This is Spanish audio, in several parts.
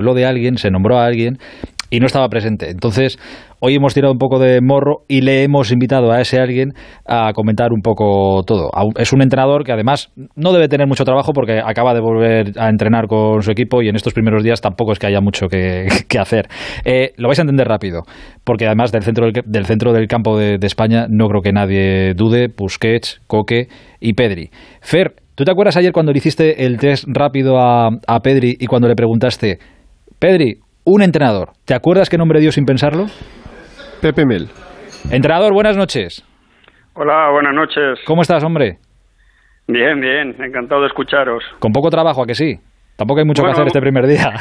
habló de alguien, se nombró a alguien y no estaba presente. Entonces, hoy hemos tirado un poco de morro y le hemos invitado a ese alguien a comentar un poco todo. Es un entrenador que además no debe tener mucho trabajo porque acaba de volver a entrenar con su equipo y en estos primeros días tampoco es que haya mucho que, hacer. Eh, lo vais a entender rápido, porque además del centro del, centro del campo de, España no creo que nadie dude, Busquets, Coque y Pedri. Fer, ¿tú te acuerdas ayer cuando le hiciste el test rápido a Pedri y cuando le preguntaste, Pedri, un entrenador. ¿Te acuerdas qué nombre dio sin pensarlo? Pepe Mel. Entrenador, buenas noches. Hola, buenas noches. ¿Cómo estás, hombre? Bien, bien, encantado de escucharos. Con poco trabajo, ¿a que sí? Tampoco hay mucho que hacer este primer día.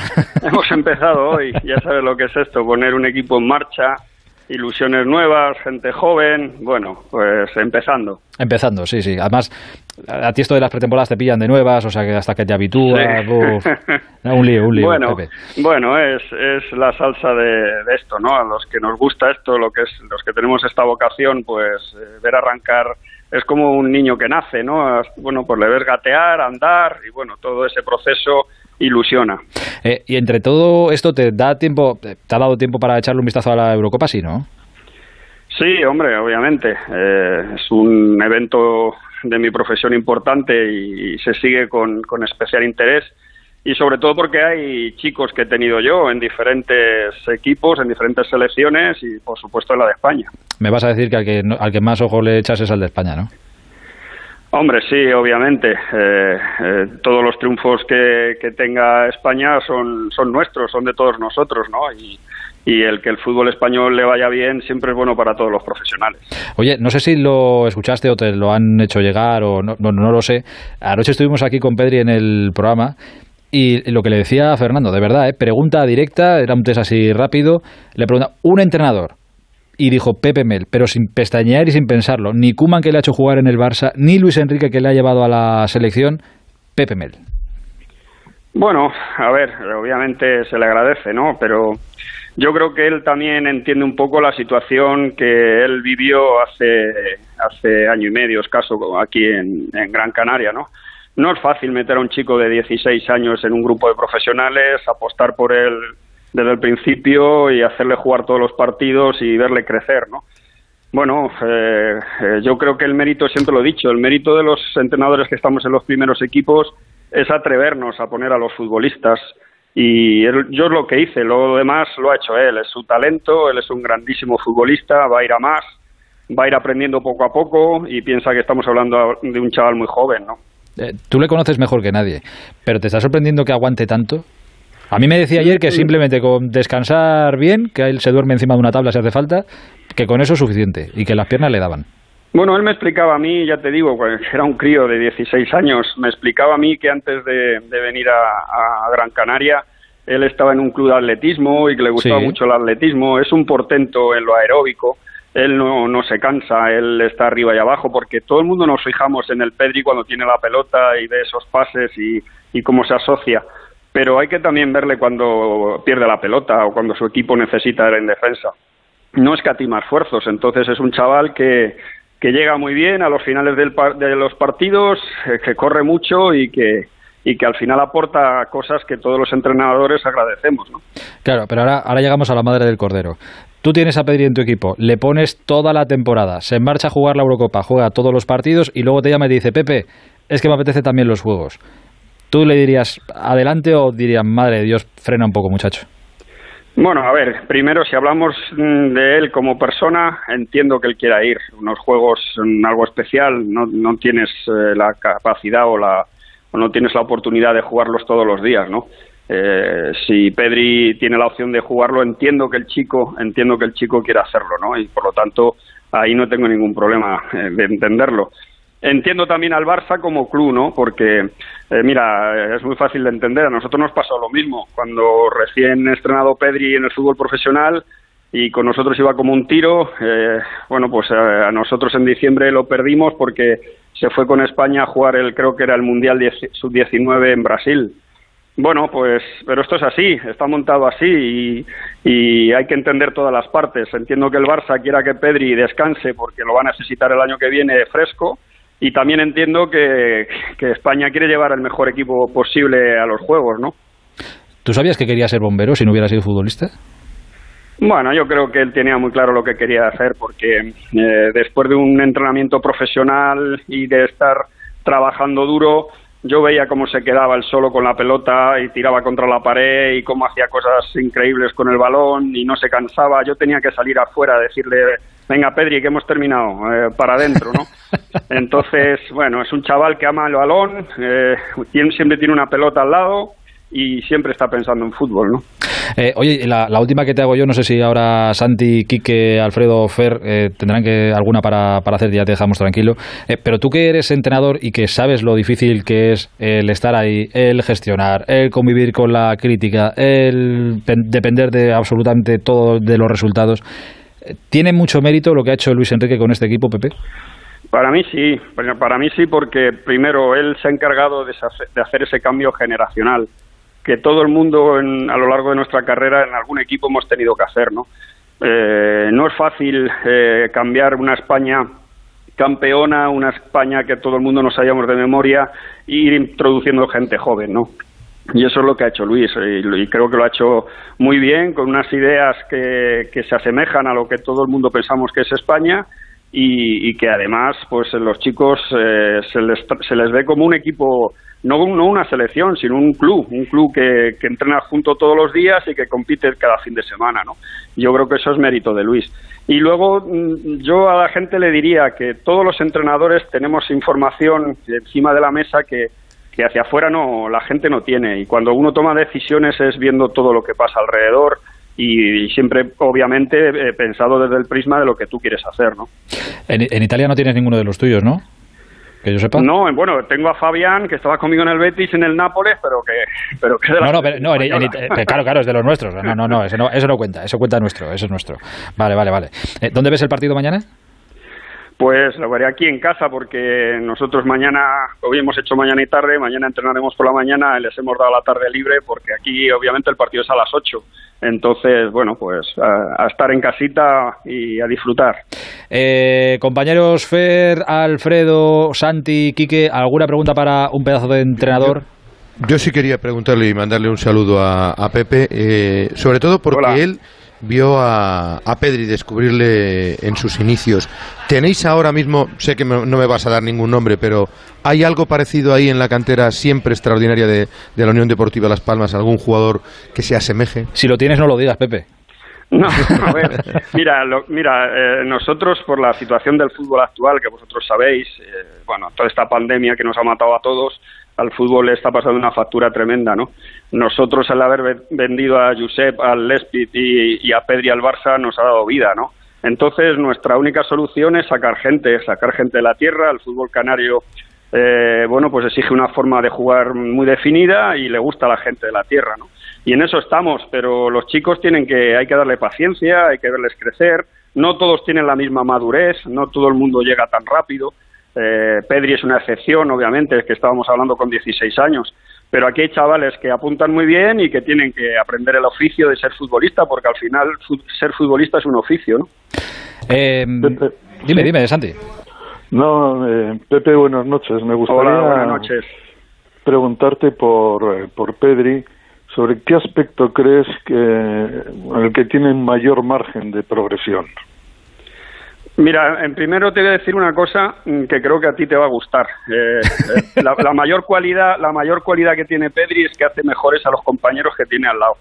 Hemos empezado hoy, ya sabes lo que es esto, poner un equipo en marcha, ilusiones nuevas, gente joven, bueno, pues empezando. Empezando, sí, sí. Además, a ti esto de las pretemporadas te pillan de nuevas, o sea que hasta que te habitúas, un lío, un lío. Bueno, bueno es, es la salsa de, esto, ¿no? A los que nos gusta esto, lo que es, los que tenemos esta vocación, pues eh, ver arrancar es como un niño que nace, ¿no? Bueno, pues le ves gatear, andar y bueno, todo ese proceso ilusiona. Eh, y entre todo esto, ¿te da tiempo, te ha dado tiempo para echarle un vistazo a la Eurocopa, sí, no? Sí, hombre, obviamente. Eh, es un evento de mi profesión importante y, se sigue con, especial interés y sobre todo porque hay chicos que he tenido yo en diferentes equipos, en diferentes selecciones y por supuesto en la de España. Me vas a decir que al que, al que más ojo le echas es al de España, ¿no? Hombre, sí, obviamente. Eh, eh, todos los triunfos que, que, tenga España son, son nuestros, son de todos nosotros, ¿no? Y, y el que el fútbol español le vaya bien siempre es bueno para todos los profesionales. Oye, no sé si lo escuchaste o te lo han hecho llegar o no, no, no lo sé. Anoche estuvimos aquí con Pedri en el programa y lo que le decía a Fernando, de verdad, ¿eh? pregunta directa, era un test así rápido, le pregunta, un entrenador, y dijo Pepe Mel, pero sin pestañear y sin pensarlo, ni Kuman que le ha hecho jugar en el Barça, ni Luis Enrique que le ha llevado a la selección, Pepe Mel. Bueno, a ver, obviamente se le agradece, ¿no? Pero yo creo que él también entiende un poco la situación que él vivió hace, hace año y medio escaso aquí en, Gran Canaria, ¿no? No es fácil meter a un chico de 16 años en un grupo de profesionales, apostar por él desde el principio y hacerle jugar todos los partidos y verle crecer, ¿no? Bueno, eh, eh, yo creo que el mérito, siempre lo he dicho, el mérito de los entrenadores que estamos en los primeros equipos es atrevernos a poner a los futbolistas y yo es lo que hice, lo demás lo ha hecho él, es su talento, él es un grandísimo futbolista, va a ir a más, va a ir aprendiendo poco a poco y piensa que estamos hablando de un chaval muy joven, ¿no? Eh, tú le conoces mejor que nadie, pero ¿te está sorprendiendo que aguante tanto? A mí me decía ayer que simplemente con descansar bien, que él se duerme encima de una tabla si hace falta, que con eso es suficiente y que las piernas le daban. Bueno, él me explicaba a mí, ya te digo, era un crío de 16 años, me explicaba a mí que antes de, venir a, Gran Canaria, él estaba en un club de atletismo y que le gustaba mucho el atletismo, es un portento en lo aeróbico, él no, no se cansa, él está arriba y abajo, porque todo el mundo nos fijamos en el Pedri cuando tiene la pelota y ve esos pases y, y cómo se asocia, pero hay que también verle cuando pierde la pelota o cuando su equipo necesita en defensa. No escatima esfuerzos, entonces es un chaval que que llega muy bien a los finales del de los partidos, eh, que corre mucho y que, y que al final aporta cosas que todos los entrenadores agradecemos. ¿no? Claro, pero ahora, ahora llegamos a la madre del cordero. Tú tienes a Pedri en tu equipo, le pones toda la temporada, se marcha a jugar la Eurocopa, juega todos los partidos y luego te llama y te dice, Pepe, es que me apetece también los juegos. ¿Tú le dirías adelante o dirías, madre de Dios, frena un poco, muchacho? Bueno, a ver, primero si hablamos mm, de él como persona, entiendo que él quiera ir. Unos juegos, mm, algo especial, no, no tienes eh, la capacidad o, la, o no tienes la oportunidad de jugarlos todos los días, ¿no? Eh, si Pedri tiene la opción de jugarlo, entiendo que el chico, entiendo que el chico quiera hacerlo, ¿no? Y por lo tanto ahí no tengo ningún problema eh, de entenderlo. Entiendo también al Barça como club, ¿no? Porque, eh, mira, es muy fácil de entender. A nosotros nos pasó lo mismo. Cuando recién estrenado Pedri en el fútbol profesional y con nosotros iba como un tiro, eh, bueno, pues eh, a, nosotros en diciembre lo perdimos porque se fue con España a jugar el, creo que era el Mundial Sub-19 en Brasil. Bueno, pues, pero esto es así, está montado así y, hay que entender todas las partes. Entiendo que el Barça quiera que Pedri descanse porque lo va a necesitar el año que viene fresco y también entiendo que, España quiere llevar el mejor equipo posible a los Juegos, ¿no? ¿Tú sabías que quería ser bombero si no hubiera sido futbolista? Bueno, yo creo que él tenía muy claro lo que quería hacer porque eh, después de un entrenamiento profesional y de estar trabajando duro, yo veía cómo se quedaba él solo con la pelota y tiraba contra la pared y cómo hacía cosas increíbles con el balón y no se cansaba. Yo tenía que salir afuera a decirle, venga Pedri, que hemos terminado, eh, para adentro, ¿no? Entonces, bueno, es un chaval que ama el balón, eh, siempre tiene una pelota al lado y siempre está pensando en fútbol, ¿no? Eh, oye, la, última que te hago yo, no sé si ahora Santi, Quique, Alfredo, Fer eh, tendrán que alguna para, para hacer, ya te dejamos tranquilo. Eh, pero tú que eres entrenador y que sabes lo difícil que es el estar ahí, el gestionar, el convivir con la crítica, el depender de absolutamente todo de los resultados, ¿tiene mucho mérito lo que ha hecho Luis Enrique con este equipo, Pepe? Para mí sí, para mí sí, porque primero él se ha encargado de hacer ese cambio generacional que todo el mundo a lo largo de nuestra carrera en algún equipo hemos tenido que hacer, ¿no? Eh, no es fácil eh, cambiar una España campeona, una España que todo el mundo nos sabíamos de memoria, e ir introduciendo gente joven, ¿no? Y eso es lo que ha hecho Luis, y, creo que lo ha hecho muy bien, con unas ideas que, que se asemejan a lo que todo el mundo pensamos que es España, y, que además, pues los chicos eh, se, les, se les ve como un equipo no, una selección, sino un club, un club que, que entrena junto todos los días y que compite cada fin de semana, ¿no? Yo creo que eso es mérito de Luis. Y luego mm, yo a la gente le diría que todos los entrenadores tenemos información encima de la mesa que, que hacia afuera no la gente no tiene y cuando uno toma decisiones es viendo todo lo que pasa alrededor y, siempre obviamente eh, pensado desde el prisma de lo que tú quieres hacer, ¿no? En, en Italia no tienes ninguno de los tuyos, ¿no? Que yo sepa. No, bueno, tengo a Fabián, que estaba conmigo en el Betis, en el Nápoles, pero que, pero que No, no, pero, no claro, claro, es de los nuestros. No, no, no, eso no, eso no cuenta, eso cuenta nuestro, eso es nuestro. Vale, vale, vale. Eh, ¿Dónde ves el partido mañana? Pues lo veré aquí en casa porque nosotros mañana, hoy hemos hecho mañana y tarde, mañana entrenaremos por la mañana, les hemos dado la tarde libre porque aquí obviamente el partido es a las 8. Entonces, bueno, pues a, estar en casita y a disfrutar. Eh, compañeros Fer, Alfredo, Santi, Quique, ¿alguna pregunta para un pedazo de entrenador? Yo, sí quería preguntarle y mandarle un saludo a, Pepe, eh, sobre todo porque él vio a, a, Pedri descubrirle en sus inicios. ¿Tenéis ahora mismo, sé que no me vas a dar ningún nombre, pero ¿hay algo parecido ahí en la cantera siempre extraordinaria de, la Unión Deportiva Las Palmas? ¿Algún jugador que se asemeje? Si lo tienes, no lo digas, Pepe. No, a ver, mira, mira eh, nosotros por la situación del fútbol actual, que vosotros sabéis, eh, bueno, toda esta pandemia que nos ha matado a todos, al fútbol le está pasando una factura tremenda, ¿no? Nosotros al haber vendido a Josep, al Lespit y, a Pedri al Barça nos ha dado vida, ¿no? Entonces nuestra única solución es sacar gente, sacar gente de la tierra, el fútbol canario eh, bueno, pues exige una forma de jugar muy definida y le gusta a la gente de la tierra, ¿no? Y en eso estamos, pero los chicos tienen que, hay que darle paciencia, hay que verles crecer, no todos tienen la misma madurez, no todo el mundo llega tan rápido, eh, Pedri es una excepción, obviamente, es que estábamos hablando con 16 años, pero aquí hay chavales que apuntan muy bien y que tienen que aprender el oficio de ser futbolista, porque al final ser futbolista es un oficio, ¿no? Eh, dime, dime, Santi. No, eh, Pepe, buenas noches. Me gustaría preguntarte por, por Pedri sobre qué aspecto crees que el que tiene mayor margen de progresión. Mira, en primero te voy a decir una cosa que creo que a ti te va a gustar. Eh, eh, la, mayor cualidad, la mayor cualidad que tiene Pedri es que hace mejores a los compañeros que tiene al lado,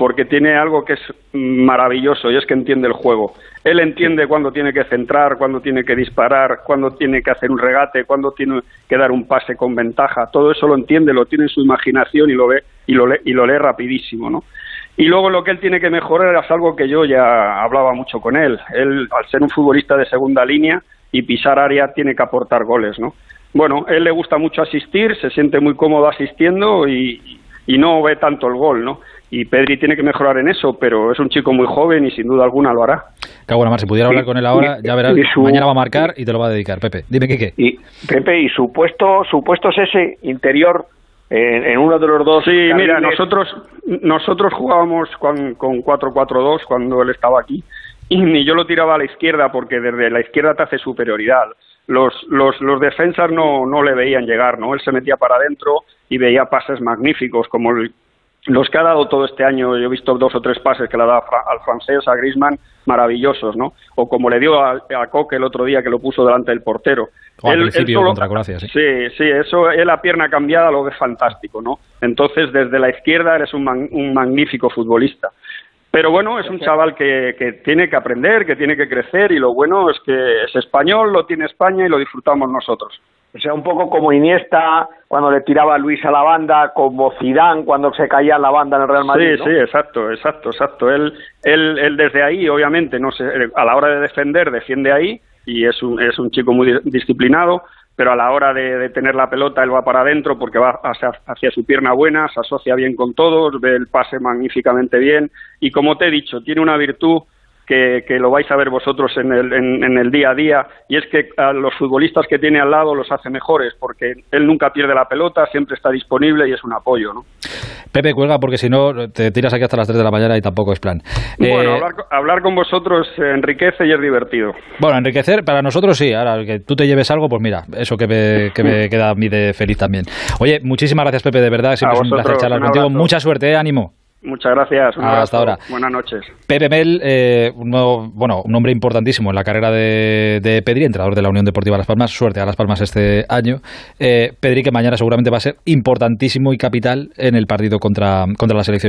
porque tiene algo que es maravilloso y es que entiende el juego. Él entiende cuándo tiene que centrar, cuándo tiene que disparar, cuándo tiene que hacer un regate, cuándo tiene que dar un pase con ventaja. Todo eso lo entiende, lo tiene en su imaginación y lo ve y lo lee, y lo lee rapidísimo, ¿no? Y luego lo que él tiene que mejorar es algo que yo ya hablaba mucho con él. Él, al ser un futbolista de segunda línea y pisar área, tiene que aportar goles, ¿no? Bueno, él le gusta mucho asistir, se siente muy cómodo asistiendo y, y no ve tanto el gol, ¿no? Y Pedri tiene que mejorar en eso, pero es un chico muy joven y sin duda alguna lo hará. Mar, si pudiera hablar con él ahora, ya verás, mañana va a marcar y te lo va a dedicar, Pepe. Dime qué qué. Y, Pepe, ¿y su puesto, su puesto es ese interior en, uno de los dos. Sí, mira, nosotros nosotros jugábamos con, con 4-4-2 cuando él estaba aquí y yo lo tiraba a la izquierda porque desde la izquierda te hace superioridad. Los, los, los defensas no, no le veían llegar, ¿no? Él se metía para adentro y veía pases magníficos como el los que ha dado todo este año, yo he visto dos o tres pases que le ha dado al francés, a Griezmann, maravillosos, ¿no? O como le dio a, a Coque el otro día que lo puso delante del portero. O al principio contra Croacia, sí. Sí, sí, eso, es la pierna cambiada lo ve fantástico, ¿no? Entonces, desde la izquierda eres un, un magnífico futbolista. Pero bueno, es un chaval que, que tiene que aprender, que tiene que crecer y lo bueno es que es español, lo tiene España y lo disfrutamos nosotros. O sea, un poco como Iniesta cuando le tiraba a Luis a la banda, como Zidane cuando se caía en la banda en el Real Madrid. Sí, sí, exacto, exacto, exacto. Él, él, él desde ahí, obviamente, no sé, a la hora de defender, defiende ahí y es un, es un chico muy disciplinado, pero a la hora de, tener la pelota él va para adentro porque va hacia, hacia, su pierna buena, se asocia bien con todos, ve el pase magníficamente bien y como te he dicho, tiene una virtud que, lo vais a ver vosotros en el, en, el día a día, y es que a los futbolistas que tiene al lado los hace mejores, porque él nunca pierde la pelota, siempre está disponible y es un apoyo, ¿no? Pepe, cuelga, porque si no te tiras aquí hasta las 3 de la mañana y tampoco es plan. Bueno, eh, hablar, con vosotros enriquece y es divertido. Bueno, enriquecer para nosotros sí, ahora que tú te lleves algo, pues mira, eso que me, que me queda a mí de feliz también. Oye, muchísimas gracias Pepe, de verdad, siempre es un placer charlar contigo. Mucha suerte, ¿eh? ánimo. Muchas gracias. Hasta ahora. Buenas noches. Pepe Mel, eh, un, bueno, un hombre importantísimo en la carrera de, de, Pedri, entrenador de la Unión Deportiva Las Palmas. Suerte a Las Palmas este año. Eh, Pedri, que mañana seguramente va a ser importantísimo y capital en el partido contra, contra la selección